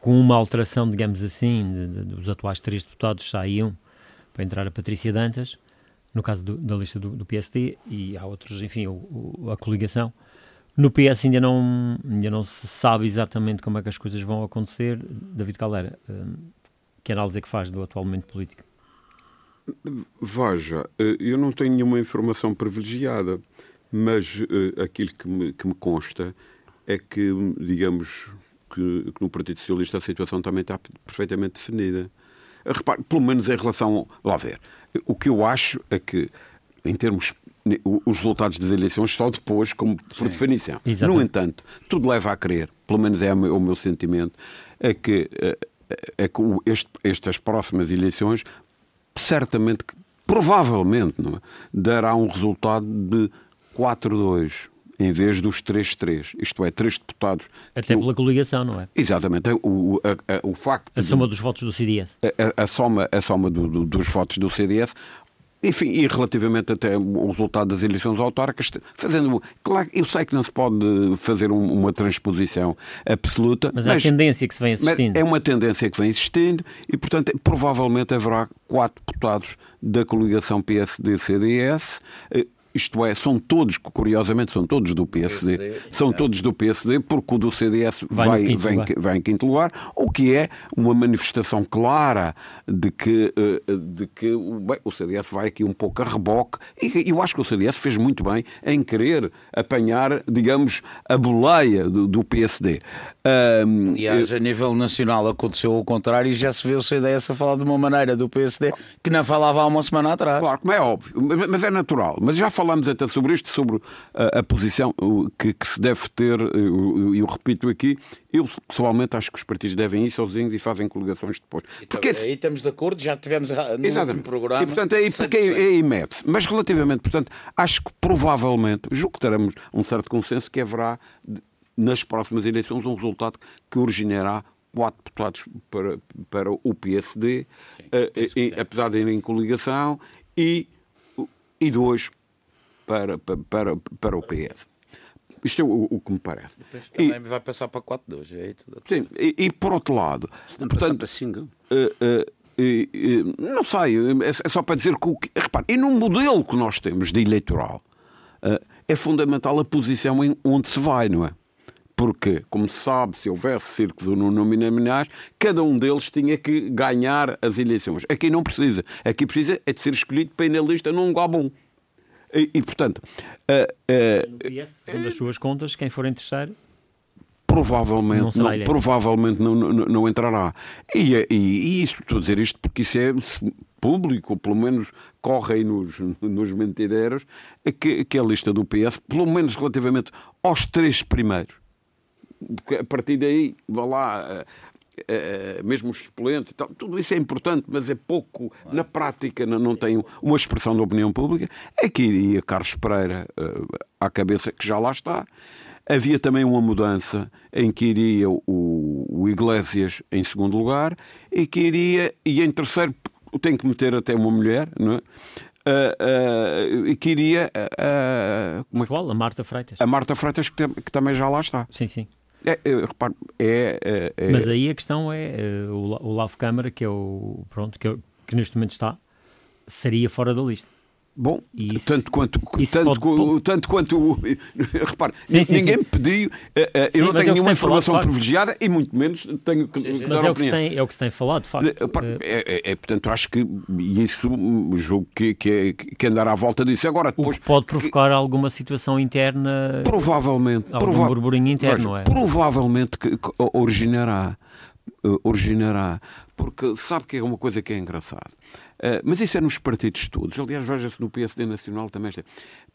com uma alteração, digamos assim, de, de, dos atuais três deputados saíam para entrar a Patrícia Dantas, no caso do- da lista do, do PSD, e há outros, enfim, o- o- a coligação. No PS ainda não, ainda não se sabe exatamente como é que as coisas vão acontecer. David Caldeira, hum, que análise é que faz do atual momento político? Veja, eh, eu não tenho nenhuma informação privilegiada, mas eh, aquilo que me, que me consta é que, digamos, que, que no Partido Socialista a situação também está perfeitamente definida. Eh, Repare, pelo menos em relação. Lá ver. O que eu acho é que, em termos. O- Os resultados das eleições só depois, como por definição. Exatamente. No entanto, tudo leva a crer, pelo menos é o meu, o meu sentimento, é que, eh, é que este- estas próximas eleições certamente, provavelmente, é? dará um resultado de 4-2 em vez dos 3-3. Isto é, três deputados. Até que o- pela coligação, não é? Exatamente. O, a- a- o facto. A de- soma dos votos do CDS. a, a- a soma, a soma do- do- dos votos do CDS. Enfim, e relativamente até o resultado das eleições autárquicas, fazendo. Claro, eu sei que não se pode fazer um- uma transposição absoluta, Mas, há a tendência que se vem mas assistindo. é uma tendência que vem existindo e, portanto, provavelmente haverá quatro deputados da coligação PSD-CDS. Eh, Isto é, são todos, curiosamente, são todos do PSD, PSD, são todos do PSD, porque o do CDS Vai vai, quinto vem, vai em quinto lugar, o que é uma manifestação clara de que, eh, de que o- bem, o CDS vai aqui um pouco a reboque e eu acho que o CDS fez muito bem em querer apanhar, digamos, a boleia do, do PSD. Ahm, Aliás, a nível nacional aconteceu o contrário e já se vê o CDS a falar de uma maneira do PSD que não falava há uma semana atrás. Claro, como é óbvio, mas- mas é natural. Mas já falámos até sobre isto, sobre a, a posição que, que se deve ter, e eu, eu repito aqui, eu pessoalmente acho que os partidos devem ir sozinhos e fazem coligações depois. Porque esse- Aí estamos de acordo, já tivemos ah, no Exatamente. programa. E portanto é aí, porque é, é. Mas relativamente, portanto, acho que provavelmente, julgo que teremos um certo consenso que haverá nas próximas eleições um resultado que originará quatro deputados para, para o PSD, eh, e- apesar de irem em coligação, e, e dois para, para, para, para o PS. Isto é o, o que me parece. Depois E- também vai passar para 4-2. aí tudo. Sim, e, e por outro lado, Se não passar portanto, para cinco. eh, eh, eh, eh, não sei, é, é só para dizer que, o que repare, e no modelo que nós temos de eleitoral eh, é fundamental a posição em onde se vai, não é? Porque, como se sabe, se houvesse círculos uninominais, cada um deles tinha que ganhar as eleições. Aqui não precisa. Aqui precisa é de ser escolhido para ir na lista num lugar bom. E, e, portanto, eh, eh, No PS, segundo as suas contas, quem for em terceiro, Não Provavelmente não, eleito. provavelmente não, não, não entrará. E, e, e isso, estou a dizer isto porque isso é público, ou pelo menos corre aí nos, nos mentideiros, é que, que a lista do PS, pelo menos relativamente aos três primeiros, a partir daí, vá lá, eh, eh, mesmo os suplentes e tal, tudo isso é importante, mas é pouco, na prática não, tem uma expressão da opinião pública, é que iria Carlos Pereira eh, à cabeça, que já lá está. Havia também uma mudança em que iria o, o Iglesias em segundo lugar e que iria, e em terceiro, tem que meter até uma mulher, não é? Ah, e que iria ah, como é qual? A Marta Freitas. a Marta Freitas, que, que também já lá está. Sim, sim. É, é, repare, é, é, é- Mas aí a questão é eh, o, La- o Lavo Câmara, que é o pronto, que, é que neste momento está, seria fora da lista. Bom, Isso- tanto quanto, tanto, pode- tanto quanto <laughs> repare, Sim, sim, ninguém sim. me pediu, eh, eh, Sim, eu não é o tenho que nenhuma falado, informação facto. privilegiada e muito menos tenho que dar Mas é o, que se tem, é o que se tem falado, de facto. Eh, É, é- é, portanto, acho que isso julgo que, que, é- que andar à volta disso. Agora, o depois, que pode provocar alguma situação interna. provavelmente, Algum prova- burburinho interno, não é? Provavelmente que, que originará, originará, porque sabe que é uma coisa que é engraçada. Eh, mas isso é nos partidos todos. Aliás, veja-se no PSD Nacional também.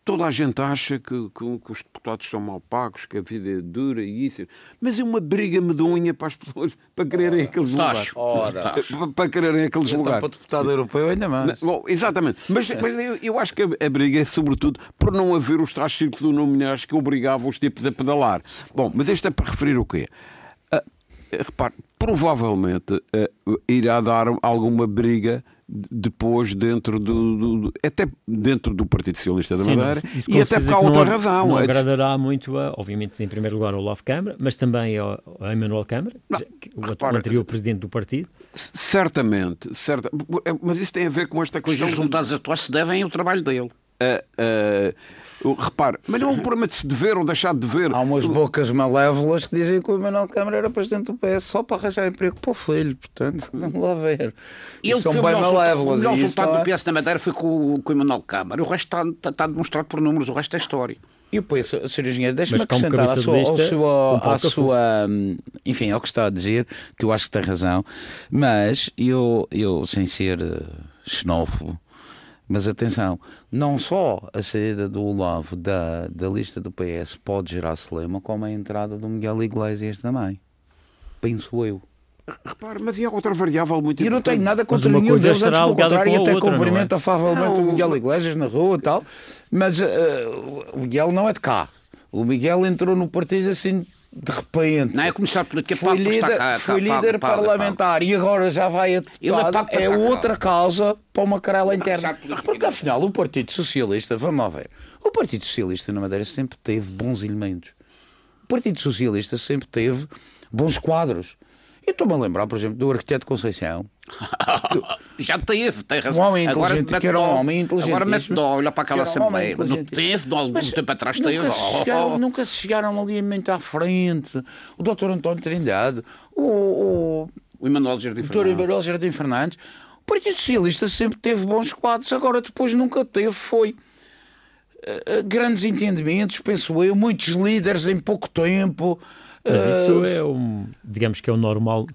Toda a gente acha que, que- que os deputados são mal pagos, que a vida é dura e isso. Mas é uma briga medonha para as pessoas para quererem aqueles lugares. Ora. <laughs> Para- Para quererem aqueles Então, lugares. para deputado europeu ainda mais. Bom, exatamente. Mas, mas eu, eu acho que a, a briga é sobretudo por não haver os tais círculos nominais que obrigavam os tipos a pedalar. Bom, mas isto é para referir o quê? Ah, repare, provavelmente ah, irá dar alguma briga depois dentro do, do- do- até dentro do Partido Socialista da Sim, Madeira não, isso e até por outra não, razão. Não É agradará muito, a, obviamente, em primeiro lugar, ao Love Câmara, mas também ao, ao Emmanuel Câmara, Não, o, repara, o anterior presidente do partido. Certamente, certa, mas isso tem a ver com esta questão os de- resultados atuais se devem ao trabalho dele. ah, eu- repare, mas não é um problema de se dever ou deixar de dever. Há umas bocas malévolas que dizem que o Manuel Câmara era presidente do PS só para arranjar emprego para o filho. Portanto, vamos lá ver. Ele são bem malévolas. O melhor e resultado do é- PS na Madeira foi com, o- com o Emanuel Câmara. O resto está, está, está demonstrado por números, o resto é história. E depois, Sr. Engenheiro, deixe-me acrescentar à sua, lista, sua, à sua, hum, enfim, ao que está a dizer, que eu acho que tem razão, mas eu, eu sem ser eh, xenófobo, mas atenção, não só a saída do Olavo da, da lista do PS pode gerar celema, como a entrada do Miguel Iglesias também. Penso eu. Repare, mas e há outra variável muito E eu não importante. tenho nada contra nenhum coisa deles, antes pelo contrário, até outra, não é? cumprimento afavelmente Não. o Miguel Iglesias na rua e tal, mas eh, o Miguel não é de cá. O Miguel entrou no partido assim de repente. Não é começar é foi líder, cá, foi cá, líder pago, pago, parlamentar e agora já vai a é deputado. É cá, outra causa para uma querela interna. Porque afinal o Partido Socialista, vamos lá ver, o Partido Socialista na Madeira sempre teve bons elementos. O Partido Socialista sempre teve bons quadros. Eu estou-me a lembrar, por exemplo, do arquiteto Conceição, <laughs> Já teve, tem razão. Um homem Agora inteligente, mete que era um homem inteligente. Agora mete dó, olha para aquela um Assembleia. Não teve, de algum Mas tempo atrás teve. nunca, se Oh, chegaram, oh. nunca se chegaram ali muito à frente. O doutor António Trindade, o, o, O Emanuel Jardim o doutor Fernandes. Ibarel Jardim Fernandes. O Partido Socialista sempre teve bons quadros, agora depois nunca teve, foi eh, eh, grandes entendimentos, penso eu, muitos líderes em pouco tempo. Mas isso é um, digamos que é o normal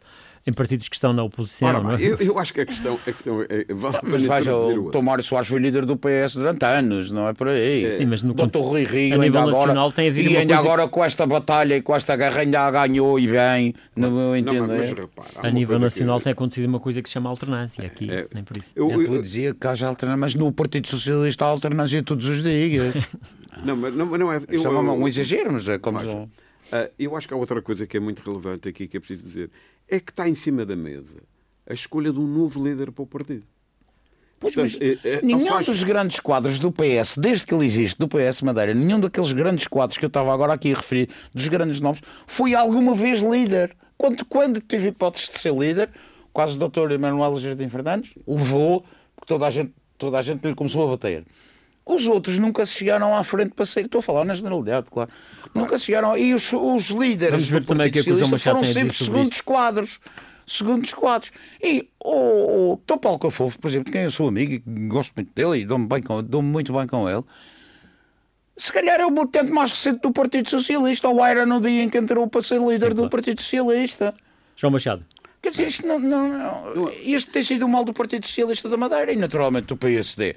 em partidos que estão na oposição, Ora, não é? eu, eu acho que a questão, a questão é. Vale a Mas veja, o. Tomário Soares foi líder do PS durante anos, não é por aí. Sim, mas no Dr. Rui Rio a nível ainda agora, nacional tem havido e ainda coisa- agora com esta batalha e com esta guerra ainda ganhou e bem, no meu Não, mas, entender. mas repara, A nível coisa nacional que- tem acontecido uma coisa que se chama alternância, aqui É, nem por isso. eu- Eu, eu- dizia que haja alternância, mas no Partido Socialista há alternância todos os dias. <laughs> Não, mas não, mas não é. eu- é um, eu- um exagero, mas é como. Veja, ah, eu acho que há outra coisa que é muito relevante aqui que é preciso dizer. É que está em cima da mesa a escolha de um novo líder para o partido. Pois, Portanto, mas é- é- nenhum faz- dos grandes quadros do PS, desde que ele existe, do PS Madeira, nenhum daqueles grandes quadros que eu estava agora aqui a referir, dos grandes nomes, foi alguma vez líder. Quando, quando teve hipótese de ser líder, quase o doutor Emanuel Jardim Fernandes, levou, porque toda a gente, toda a gente lhe começou a bater. Os outros nunca se chegaram à frente para ser. Estou a falar na generalidade, claro. Nunca se chegaram. E os, os líderes do é Partido João Socialista foram sempre segundos isto. quadros. Segundos quadros. E o, o Tom Paulo Cafofo, por exemplo, de quem eu sou amigo e gosto muito dele e dou-me bem com- dou-me muito bem com ele, se calhar é o militante mais recente do Partido Socialista, ou era no dia em que entrou para ser líder do Partido Socialista. João Machado, Quer dizer, isto não, não, isto tem sido o mal do Partido Socialista da Madeira e naturalmente do PSD.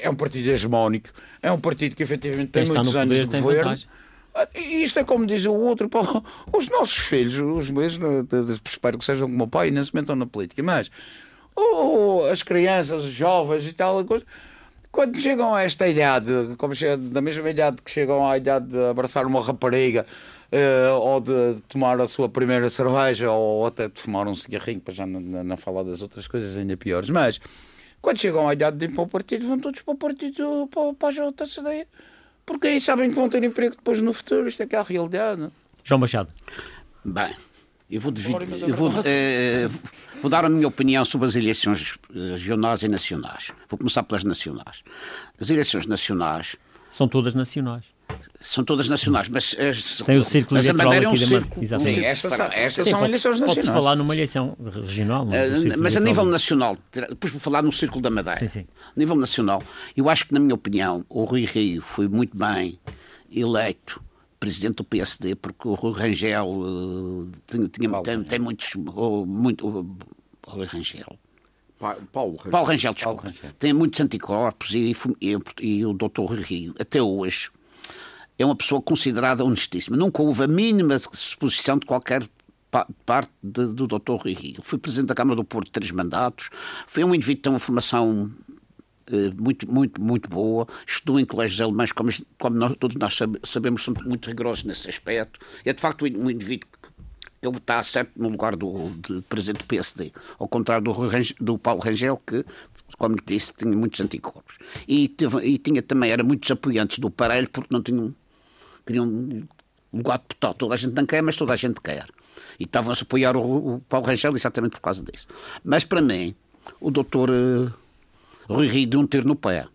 É um partido hegemónico, é um partido que efetivamente tem Quem muitos no anos poder de governo. vantagem. Ah, e Isto é como diz o outro, <laughs> os nossos filhos, os meus, espero que sejam como o pai e não se metam na política, mas as crianças, os jovens e tal, coisa, quando chegam a esta idade, como che- da mesma idade que chegam à idade de abraçar uma rapariga eh, ou de tomar a sua primeira cerveja ou até de fumar um cigarrinho, para já não, não, não falar das outras coisas ainda piores, mas quando chegam à idade de ir para o partido, vão todos para o partido, para, para a JCD. Porque aí sabem que vão ter emprego depois no futuro. Isto é que é a realidade. João Machado, Bem, Eu vou, dividir, eu vou, eh, vou, dar a minha opinião sobre as eleições regionais e nacionais. Vou começar pelas nacionais. As eleições nacionais. São todas nacionais. São todas nacionais, mas. As, Tem o círculo mas eleitoral é um círculo, da Sim, estas, são, estas Sim, são pode, eleições nacionais. Pode falar numa eleição regional. Uh, mas a nível nacional, depois vou falar no círculo da Madeira. Sim, sim. A nível nacional, eu acho que, na minha opinião, o Rui Rio foi muito bem eleito presidente do PSD, porque o Rui Rangel uh, tinha, tinha tem, tem, muitos. Uh, muito, uh, Rui Rangel. Paulo Rangel. Paulo Rangel, desculpa. Paulo Rangel. Tem muitos anticorpos e, e, e o doutor Rio, até hoje, é uma pessoa considerada honestíssima. Nunca houve a mínima suposição de qualquer parte de, do Dr. Rui Rio. Foi presidente da Câmara do Porto três mandatos, foi um indivíduo que tem uma formação eh, muito, muito, muito boa, estudou em colégios alemães, como, como nós, todos nós sabemos, são muito rigorosos nesse aspecto. É de facto um indivíduo que ele está certo no lugar do de presidente do PSD, ao contrário do, do Paulo Rangel, que, como disse, tinha muitos anticorpos. E, teve, e tinha também, era muitos apoiantes do Parelho, porque não tinham queriam um lugar de deputado. Toda a gente não quer, mas toda a gente quer. E estavam a apoiar o, o Paulo Rangel exatamente por causa disso. Mas para mim, o doutor uh, Rui Rio deu um tiro no pé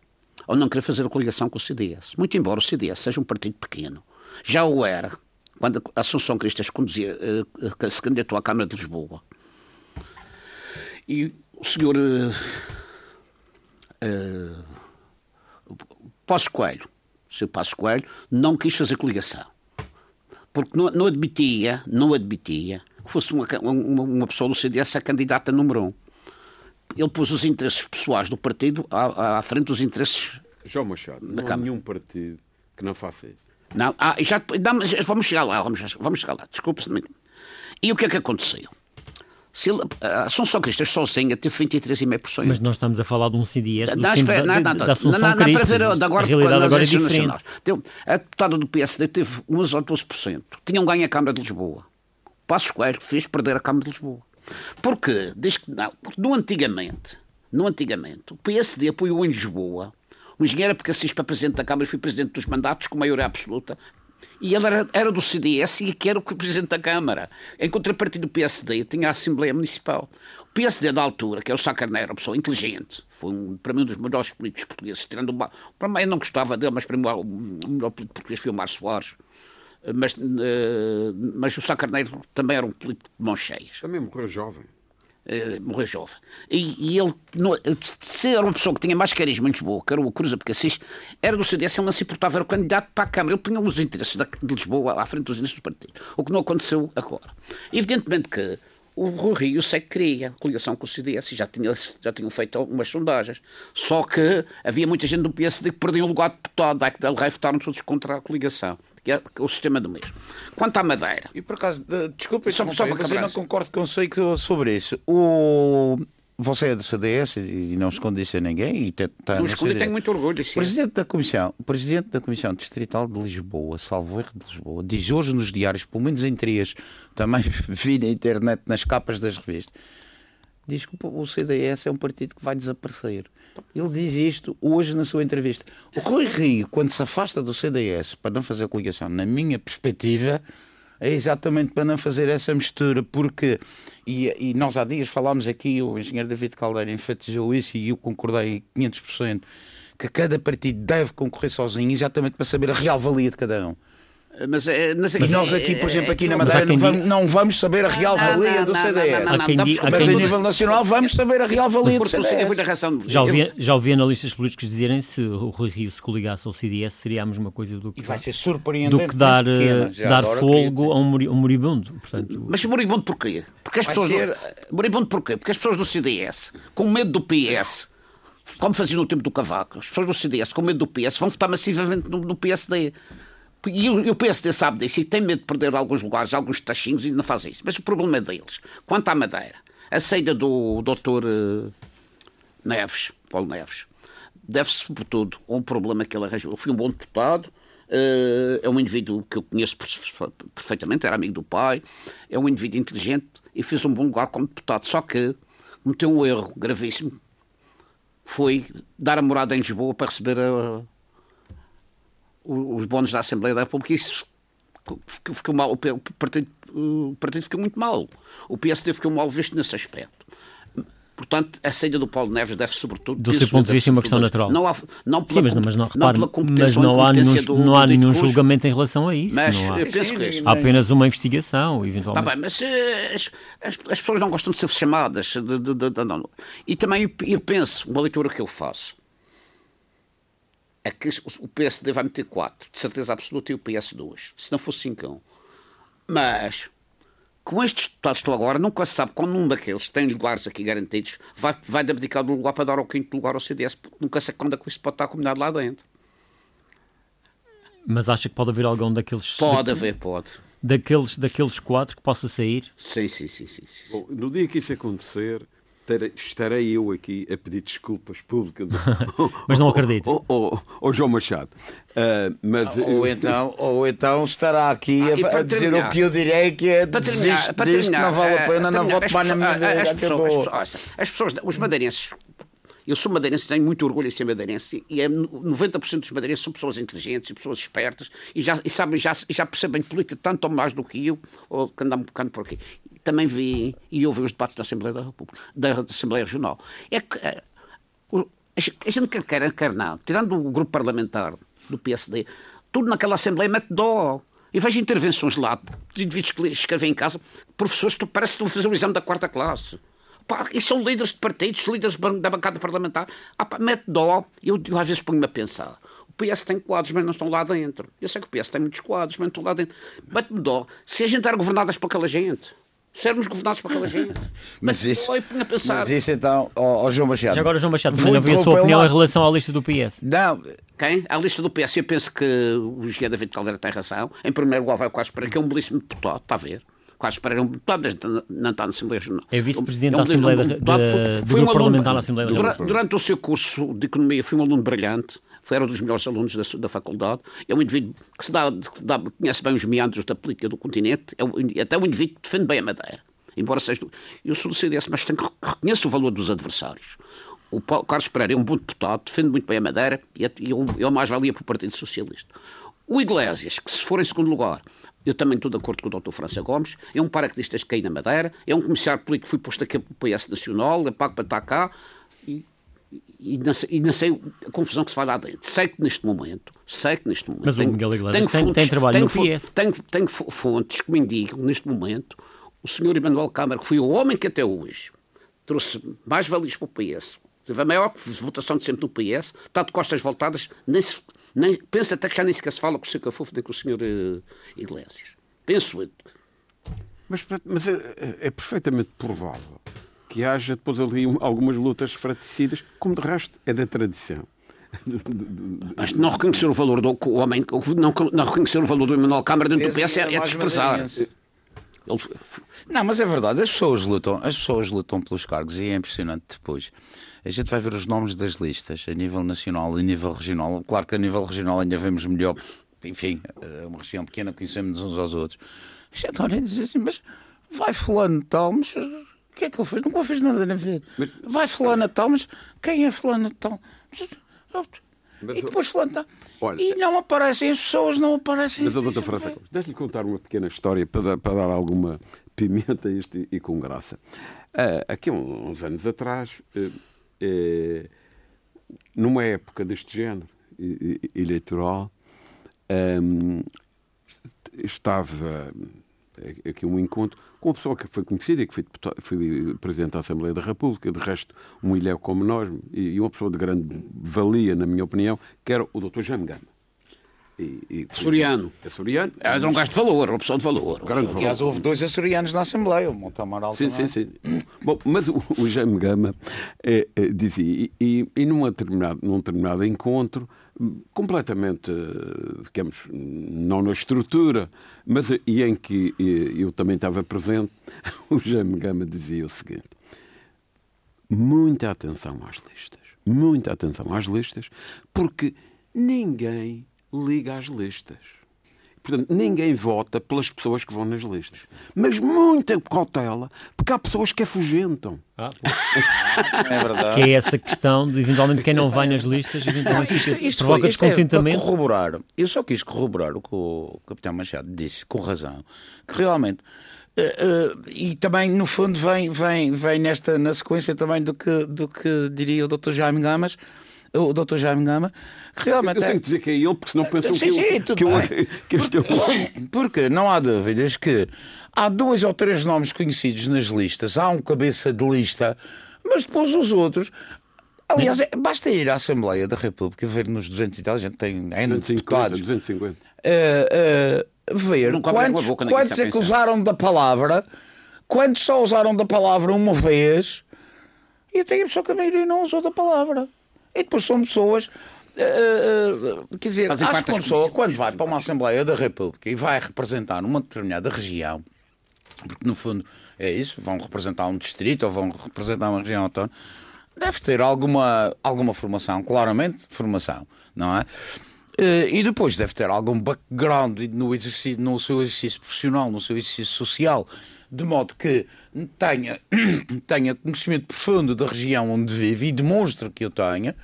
ao não querer fazer a coligação com o CDS. Muito embora o CDS seja um partido pequeno, já o era quando a Assunção Cristas conduzia, uh, se candidatou à Câmara de Lisboa. E o senhor uh, uh, Pós Coelho o seu Passo Coelho, não quis fazer coligação. Porque não, não admitia, não admitia que fosse uma, uma, uma, pessoa do CDS a candidata número um. Ele pôs os interesses pessoais do partido à, à frente dos interesses. João Machado, não há nenhum partido que não faça isso. Não, ah, já, não, vamos chegar lá, vamos, vamos chegar lá. Desculpe-se. E o que é que aconteceu? Se ele, a Assunção Cristas sozinha teve 23,5%. Mas nós estamos a falar de um CDS não, espera, não, não, da Assunção não, não, Cristas. Para ver, agora, a realidade agora é diferente. Então, a deputada do PSD teve 11 ou 12%. Tinham ganho a Câmara de Lisboa. Passos Coelho fez perder a Câmara de Lisboa. Porquê? Diz que não. Porque no antigamente, no antigamente, o PSD apoiou em Lisboa o engenheiro Apocassis para presidente da Câmara e foi presidente dos mandatos com maioria absoluta. E ele era, era, do CDS e que era o presidente da Câmara. Em contrapartida do PSD, tinha a Assembleia Municipal. O PSD da altura, que era o Sá Carneiro, uma pessoa inteligente, foi um, para mim um dos melhores políticos portugueses, tirando uma, para mim eu não gostava dele, mas para mim o melhor político português foi o Mar Soares. Mas, uh, mas o Sá Carneiro também era um político de mãos cheias. Também morreu jovem. Uh, morreu jovem. E, e ele, no, se era uma pessoa que tinha mais carisma em Lisboa, que era o Cruz assiste, era do CDS, ele não se importava, era o candidato para a Câmara. Ele punha os interesses da, de Lisboa à frente dos interesses do partido. O que não aconteceu agora. Evidentemente que o Rui Rio sei que queria coligação com o CDS e já, tinha, já tinham feito algumas sondagens. Só que havia muita gente do PSD que perdia o lugar de deputado, daí que Rei votaram todos contra a coligação que é o sistema do mesmo. Quanto à Madeira. E por acaso, desculpa, só, só mas eu não concordo consigo sobre isso. O... Você é do CDS e não esconde isso a ninguém. E tá não esconde, tenho muito orgulho. Sim. Presidente da Comissão, Presidente da Comissão Distrital de Lisboa, salvo erro de Lisboa, diz hoje nos diários, pelo menos em três, também <laughs> vi na internet, nas capas das revistas, diz que o CDS é um partido que vai desaparecer. Ele diz isto hoje na sua entrevista. O Rui Rio, quando se afasta do CDS para não fazer coligação, na minha perspectiva, é exatamente para não fazer essa mistura, porque, e, e, nós há dias falámos aqui, o engenheiro David Caldeira enfatizou isso e eu concordei 500%, que cada partido deve concorrer sozinho, exatamente para saber a real valia de cada um. Mas, eh, mas, e nós aqui, por exemplo, aqui na Madeira, não vamos, não vamos, saber a real valia do CDS. Mas a nível nacional vamos saber a real valia do CDS. Já ouvi, já ouvi analistas políticos dizerem se o Rui Rio se coligasse ao CDS seria a mesma coisa do que, vai ser surpreendente do que dar, eh, dar fogo a um moribundo. Portanto, mas moribundo porquê? Porque as pessoas ser... do... Moribundo porquê? Porque as pessoas do CDS, com medo do PS, como faziam no tempo do Cavaco, as pessoas do CDS, com medo do PS, vão votar massivamente no, no PSD. E o, PSD sabe disso e tem medo de perder alguns lugares, alguns tachinhos e não faz isso. Mas o problema é deles. Quanto à Madeira, a saída do Dr. Eh, Neves, Paulo Neves, deve-se sobretudo a um problema que ele arranjou. Eu fui um bom deputado, eh, é um indivíduo que eu conheço perfeitamente, era amigo do pai, é um indivíduo inteligente e fez um bom lugar como deputado. Só que cometeu um erro gravíssimo, foi dar a morada em Lisboa para receber a os bónus da Assembleia da República, isso ficou mal, o partido, o partido ficou muito mal. O PSD ficou mal visto nesse aspecto. Portanto, a saída do Paulo Neves deve, sobretudo. Do seu ponto de vista, é uma questão natural. Não há, não pela, Sim, mas não, mas não, repare, não mas não há, nenhum, do, não há do nenhum julgamento em relação a isso. Mas não há. eu penso que é há apenas uma investigação, eventualmente. Tá bem, mas uh, as, as, as, pessoas não gostam de ser chamadas. De, de, de, não. E também eu, eu penso, uma leitura que eu faço, é que o PSD vai meter 4, de certeza absoluta, e o PS 2. Se não fosse 5 Mas com estes deputados que estão agora, nunca se sabe quando um daqueles tem lugares aqui garantidos vai, vai abdicar do lugar para dar ao quinto lugar ao CDS. Nunca se sabe quando é que isso pode estar combinado lá dentro. Mas acha que pode haver algum daqueles. Pode haver, pode. Daqueles, daqueles quatro que possa sair? Sim, sim, sim. sim, sim. Bom, no dia que isso acontecer, estarei eu aqui a pedir desculpas públicas. <laughs> mas não acredito. Ou João Machado. Uh, mas, ou, então, ou então estará aqui ah, a, a dizer o que eu direi que é para terminar, para terminar, não vale a pena, não vou tomar na minha vida. As, pessoas, as pessoas, os madeirenses eu sou madeirense, tenho muito orgulho em ser madeirense e é 90% dos madeirenses são pessoas inteligentes e pessoas espertas e já e sabem, já, já percebem política tanto ou mais do que eu, ou que andam um bocado por aqui também vi e ouvi os debates da Assembleia da República, da Assembleia Regional. É que é, a gente quer, quer, quer tirando o grupo parlamentar do PSD, tudo naquela Assembleia mete dó. E vejo intervenções lá de indivíduos que escrevem em casa, professores que parece que estão a fazer o exame da quarta classe. Pá, e são líderes de partidos, líderes da bancada parlamentar. Ah, pá, mete dó. Eu, eu às vezes ponho-me a pensar. O PS tem quadros, mas não estão lá dentro. Eu sei que o PS tem muitos quadros, mas não estão lá dentro. Mete-me dó. Se a gente era governadas por aquela gente sermos governados por aquela <laughs> gente. Mas isso, mas isso então, ó, ó João Machado. Já agora, João Machado, também não vi a sua opinião lá. em relação à lista do PS. Não. Quem? A lista do PS, eu penso que o José David Caldeira tem razão. Em primeiro lugar, vai quase para que é um belíssimo deputado, está a ver? quase para um deputado, mas não está na Assembleia Regional. É vice-presidente da Assembleia da, foi, um Parlamentar na Assembleia da durante, durante o seu curso de Economia foi um aluno brilhante, foi era um dos melhores alunos da, da faculdade, é um indivíduo que, se dá, que dá, conhece bem os meandros da política do continente, é um, até um indivíduo que defende bem a Madeira embora seja. Eu sou do CDS, mas tenho, reconheço o valor dos adversários. O Paulo Carlos Pereira é um bom deputado, defende muito bem a Madeira e é, é mais valia para o Partido Socialista. O Iglesias, que se for em segundo lugar, eu também estou de acordo com o Dr. França Gomes, é um paraquedista que cai na Madeira, é um comissário político que foi posto aqui pelo PS Nacional, é pago para estar cá, e, não sei, e, não sei, a confusão que se vai lá dentro. Sei que neste momento, sei que neste momento. Mas tenho, o Miguel Iglesias tem, fontes, tem, trabalho tenho, no PS. Tenho, tenho fontes que me indicam, neste momento, o senhor Emanuel Câmara, que foi o homem que até hoje trouxe mais valias para o PS, teve a maior votação de sempre no PS, está de costas voltadas, nem, se, nem pensa até que já nem sequer se fala com o Sr. Cafofo nem com o senhor uh, Iglesias. Penso eu. Mas, mas é, é, é, perfeitamente provável que haja depois ali algumas lutas fratricidas, como de resto é da tradição. Mas não reconhecer o valor do o homem, não, não reconhecer o valor do Emanuel Câmara dentro do PS é, é desprezar. Ele... Não, mas é verdade, as pessoas lutam, as pessoas lutam pelos cargos e é impressionante depois. A gente vai ver os nomes das listas a nível nacional e a nível regional. Claro que a nível regional ainda vemos melhor, enfim, é uma região pequena, conhecemos uns aos outros. A gente olha e diz assim, mas vai fulano tal, mas o que é que ele fez? Nunca fez nada na vida. Vai fulano tal, mas quem é fulano tal? Mas, e depois fulano tal. Olha, e não aparecem as pessoas, não aparecem. Mas a doutora França, deixe-lhe contar uma pequena história para dar, para dar alguma pimenta a isto e, com graça. Uh, aqui uns anos atrás, uh, uh, numa época deste género eleitoral, um, estava aqui um encontro com uma pessoa que foi conhecida, que foi, foi Presidente da Assembleia da República, de resto, um ilhéu como nós, e uma pessoa de grande valia, na minha opinião, que era o Dr. Jaime Gama. E, e, açoriano. Açoriano. É um gajo de valor, uma pessoa de valor. Grande Aliás, houve dois açorianos na Assembleia, o Montamaral sim, também. Sim, sim, Bom, mas o, o Jaime Gama é, é, dizia, e, e, e num, determinado, num determinado encontro, completamente, digamos, não na estrutura, mas e em que eu também estava presente, <laughs> o Jaime Gama dizia o seguinte: muita atenção às listas, muita atenção às listas, porque ninguém liga às listas. Portanto, ninguém vota pelas pessoas que vão nas listas. Mas muita cautela, porque há pessoas que afugentam. Ah, <laughs> é verdade. Que é essa questão de, eventualmente, quem não vai nas listas, eventualmente isto, isto provoca foi, isto descontentamento. É corroborar, eu só quis corroborar o que o Capitão Machado disse, com razão, que realmente. Uh, uh, e também, no fundo, vem, vem, vem nesta, na sequência também do que, do que diria o Dr. Jaime Gamas, o Dr. Jaime Gama, realmente. Eu tenho é... que dizer que é ele, porque senão pensam sim, que, sim, eu, que, eu, <laughs> que este é porque, porque não há dúvidas que há dois ou três nomes conhecidos nas listas, há um cabeça de lista, mas depois os outros. Aliás, é, basta ir à Assembleia da República ver nos 200 e tal, a gente tem N 250, deputados. 250. Uh, uh, ver quantos, quantos é que usaram da palavra, quantos só usaram da palavra uma vez, e até a pessoa que a maioria não usou da palavra. E depois são pessoas. Uh, quer dizer, Fazem acho que uma pessoa, quando vai para uma Assembleia da República e vai representar uma determinada região, porque no fundo é isso, vão representar um distrito ou vão representar uma região autónoma, deve ter alguma, alguma formação, claramente, formação, não é? E depois deve ter algum background no, exercício, no seu exercício profissional, no seu exercício social, de modo que tenha, <clears throat> tenha conhecimento profundo da região onde vive e demonstre que eu tenha,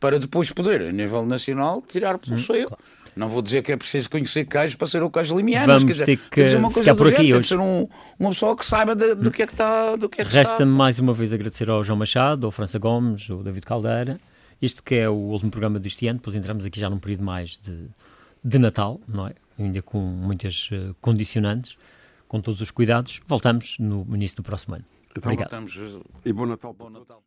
para depois poder, a nível nacional, tirar pelo hum, seu. Claro. Não vou dizer que é preciso conhecer queijos para ser o queijo limiano, Vamos mas quer dizer, que uma coisa por aqui género, hoje. ser um, uma pessoa que saiba de, do que é que está. Do que é que Resta-me mais uma vez agradecer ao João Machado, ao França Gomes, ao David Caldeira. Isto que é o último programa deste ano, depois entramos aqui já num período mais de, de Natal, não é? Ainda com muitas uh, condicionantes com todos os cuidados. Voltamos no início do próximo ano. Então, Obrigado. Voltamos. E bom Natal. Bom Natal.